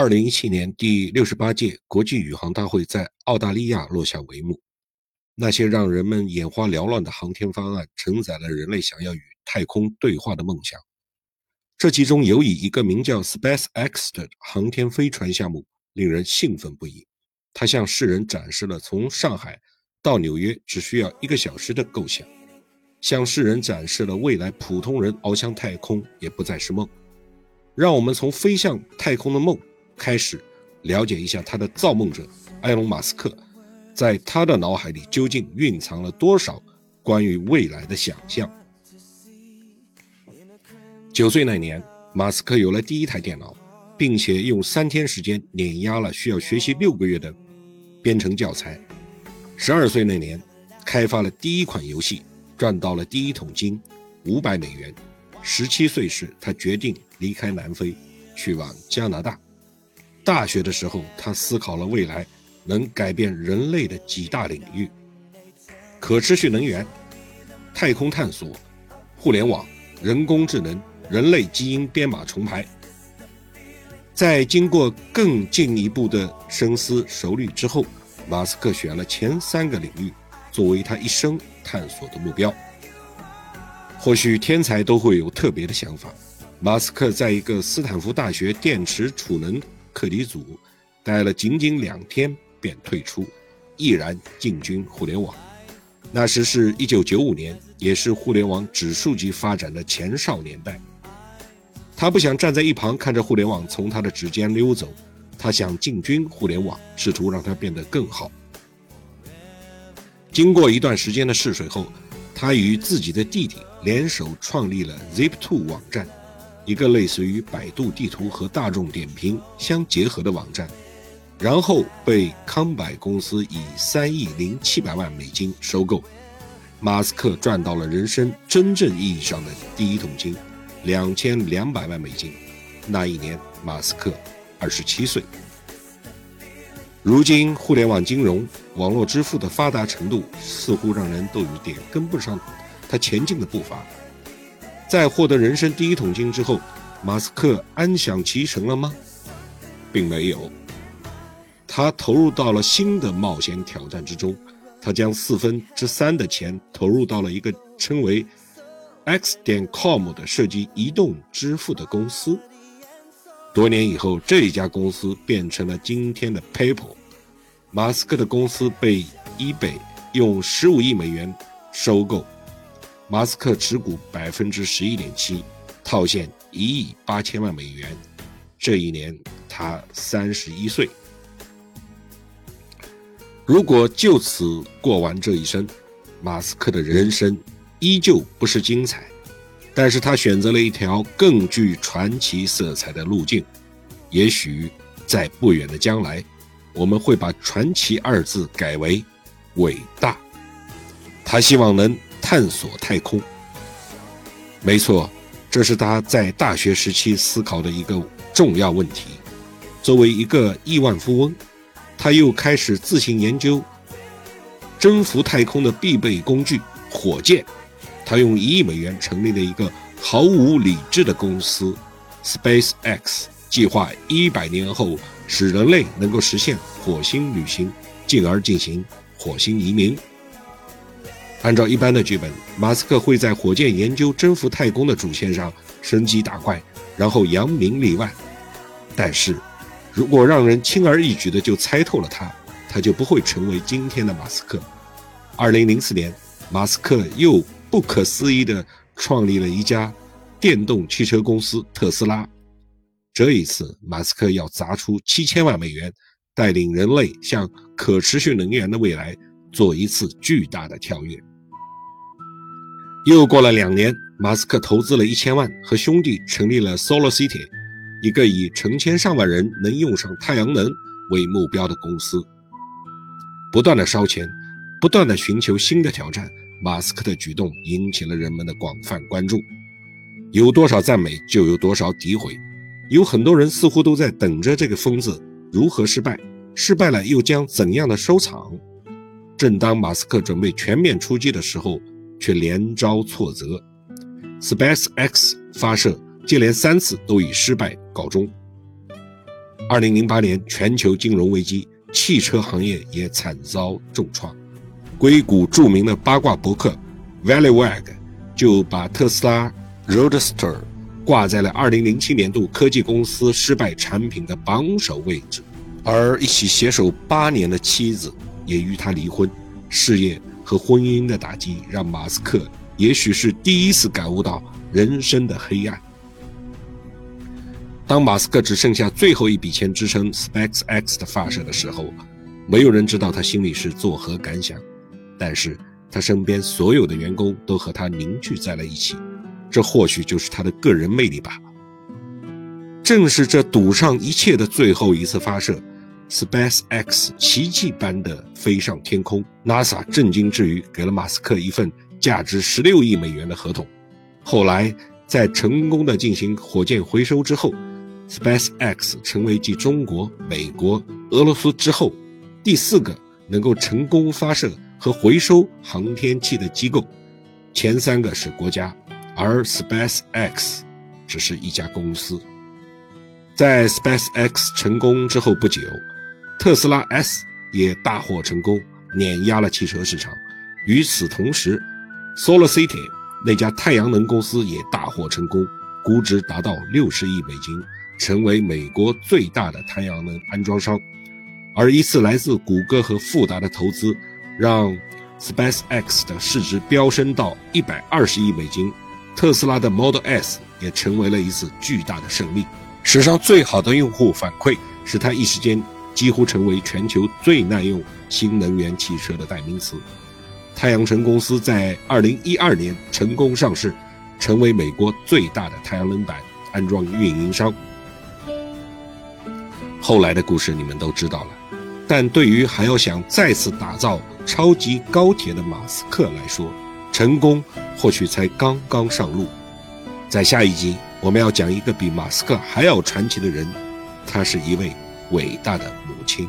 二零一七年第六十八届国际宇航大会在澳大利亚落下帷幕。那些让人们眼花缭乱的航天方案，承载了人类想要与太空对话的梦想。这其中有以一个名叫 SpaceX 的航天飞船项目令人兴奋不已。它向世人展示了从上海到纽约只需要一个小时的构想，向世人展示了未来普通人翱翔太空也不再是梦。让我们从飞向太空的梦。开始了解一下他的造梦者埃隆·马斯克，在他的脑海里究竟蕴藏了多少关于未来的想象？九岁那年，马斯克有了第一台电脑，并且用三天时间碾压了需要学习六个月的编程教材。十二岁那年，开发了第一款游戏，赚到了第一桶金，五百美元。十七岁时，他决定离开南非，去往加拿大。大学的时候，他思考了未来能改变人类的几大领域：可持续能源、太空探索、互联网、人工智能、人类基因编码重排。在经过更进一步的深思熟虑之后，马斯克选了前三个领域作为他一生探索的目标。或许天才都会有特别的想法。马斯克在一个斯坦福大学电池储能。课题组待了仅仅两天便退出，毅然进军互联网。那时是一九九五年，也是互联网指数级发展的前哨年代。他不想站在一旁看着互联网从他的指尖溜走，他想进军互联网，试图让它变得更好。经过一段时间的试水后，他与自己的弟弟联手创立了 Zip2 网站。一个类似于百度地图和大众点评相结合的网站，然后被康柏公司以三亿零七百万美金收购。马斯克赚到了人生真正意义上的第一桶金，两千两百万美金。那一年，马斯克二十七岁。如今，互联网金融、网络支付的发达程度，似乎让人都有点跟不上他前进的步伐。在获得人生第一桶金之后，马斯克安享其成了吗？并没有，他投入到了新的冒险挑战之中。他将四分之三的钱投入到了一个称为 X 点 com 的涉及移动支付的公司。多年以后，这一家公司变成了今天的 PayPal。马斯克的公司被 eBay 用十五亿美元收购。马斯克持股百分之十一点七，套现一亿八千万美元。这一年他三十一岁。如果就此过完这一生，马斯克的人生依旧不是精彩，但是他选择了一条更具传奇色彩的路径。也许在不远的将来，我们会把“传奇”二字改为“伟大”。他希望能。探索太空，没错，这是他在大学时期思考的一个重要问题。作为一个亿万富翁，他又开始自行研究征服太空的必备工具——火箭。他用一亿美元成立了一个毫无理智的公司 ——SpaceX，计划一百年后使人类能够实现火星旅行，进而进行火星移民。按照一般的剧本，马斯克会在火箭研究征服太空的主线上升级打怪，然后扬名立万。但是，如果让人轻而易举的就猜透了他，他就不会成为今天的马斯克。二零零四年，马斯克又不可思议地创立了一家电动汽车公司特斯拉。这一次，马斯克要砸出七千万美元，带领人类向可持续能源的未来做一次巨大的跳跃。又过了两年，马斯克投资了一千万，和兄弟成立了 Solar City，一个以成千上万人能用上太阳能为目标的公司。不断的烧钱，不断的寻求新的挑战，马斯克的举动引起了人们的广泛关注。有多少赞美，就有多少诋毁。有很多人似乎都在等着这个疯子如何失败，失败了又将怎样的收场。正当马斯克准备全面出击的时候，却连遭挫折，SpaceX 发射接连三次都以失败告终。二零零八年全球金融危机，汽车行业也惨遭重创。硅谷著名的八卦博客 ValleyWag 就把特斯拉 Roadster 挂在了二零零七年度科技公司失败产品的榜首位置。而一起携手八年的妻子也与他离婚，事业和婚姻的打击让马斯克也许是第一次感悟到人生的黑暗。当马斯克只剩下最后一笔钱支撑 SpaceX 的发射的时候，没有人知道他心里是作何感想。但是他身边所有的员工都和他凝聚在了一起，这或许就是他的个人魅力吧。正是这赌上一切的最后一次发射。SpaceX 奇迹般的飞上天空，NASA 震惊之余给了马斯克一份价值十六亿美元的合同。后来在成功的进行火箭回收之后，SpaceX 成为继中国、美国、俄罗斯之后第四个能够成功发射和回收航天器的机构。前三个是国家，而 SpaceX 只是一家公司。在 SpaceX 成功之后不久。特斯拉 S 也大获成功，碾压了汽车市场。与此同时，SolarCity 那家太阳能公司也大获成功，估值达到六十亿美金，成为美国最大的太阳能安装商。而一次来自谷歌和富达的投资，让 SpaceX 的市值飙升到一百二十亿美金。特斯拉的 Model S 也成为了一次巨大的胜利。史上最好的用户反馈使他一时间。几乎成为全球最耐用新能源汽车的代名词。太阳城公司在2012年成功上市，成为美国最大的太阳能板安装运营商。后来的故事你们都知道了，但对于还要想再次打造超级高铁的马斯克来说，成功或许才刚刚上路。在下一集，我们要讲一个比马斯克还要传奇的人，他是一位。伟大的母亲。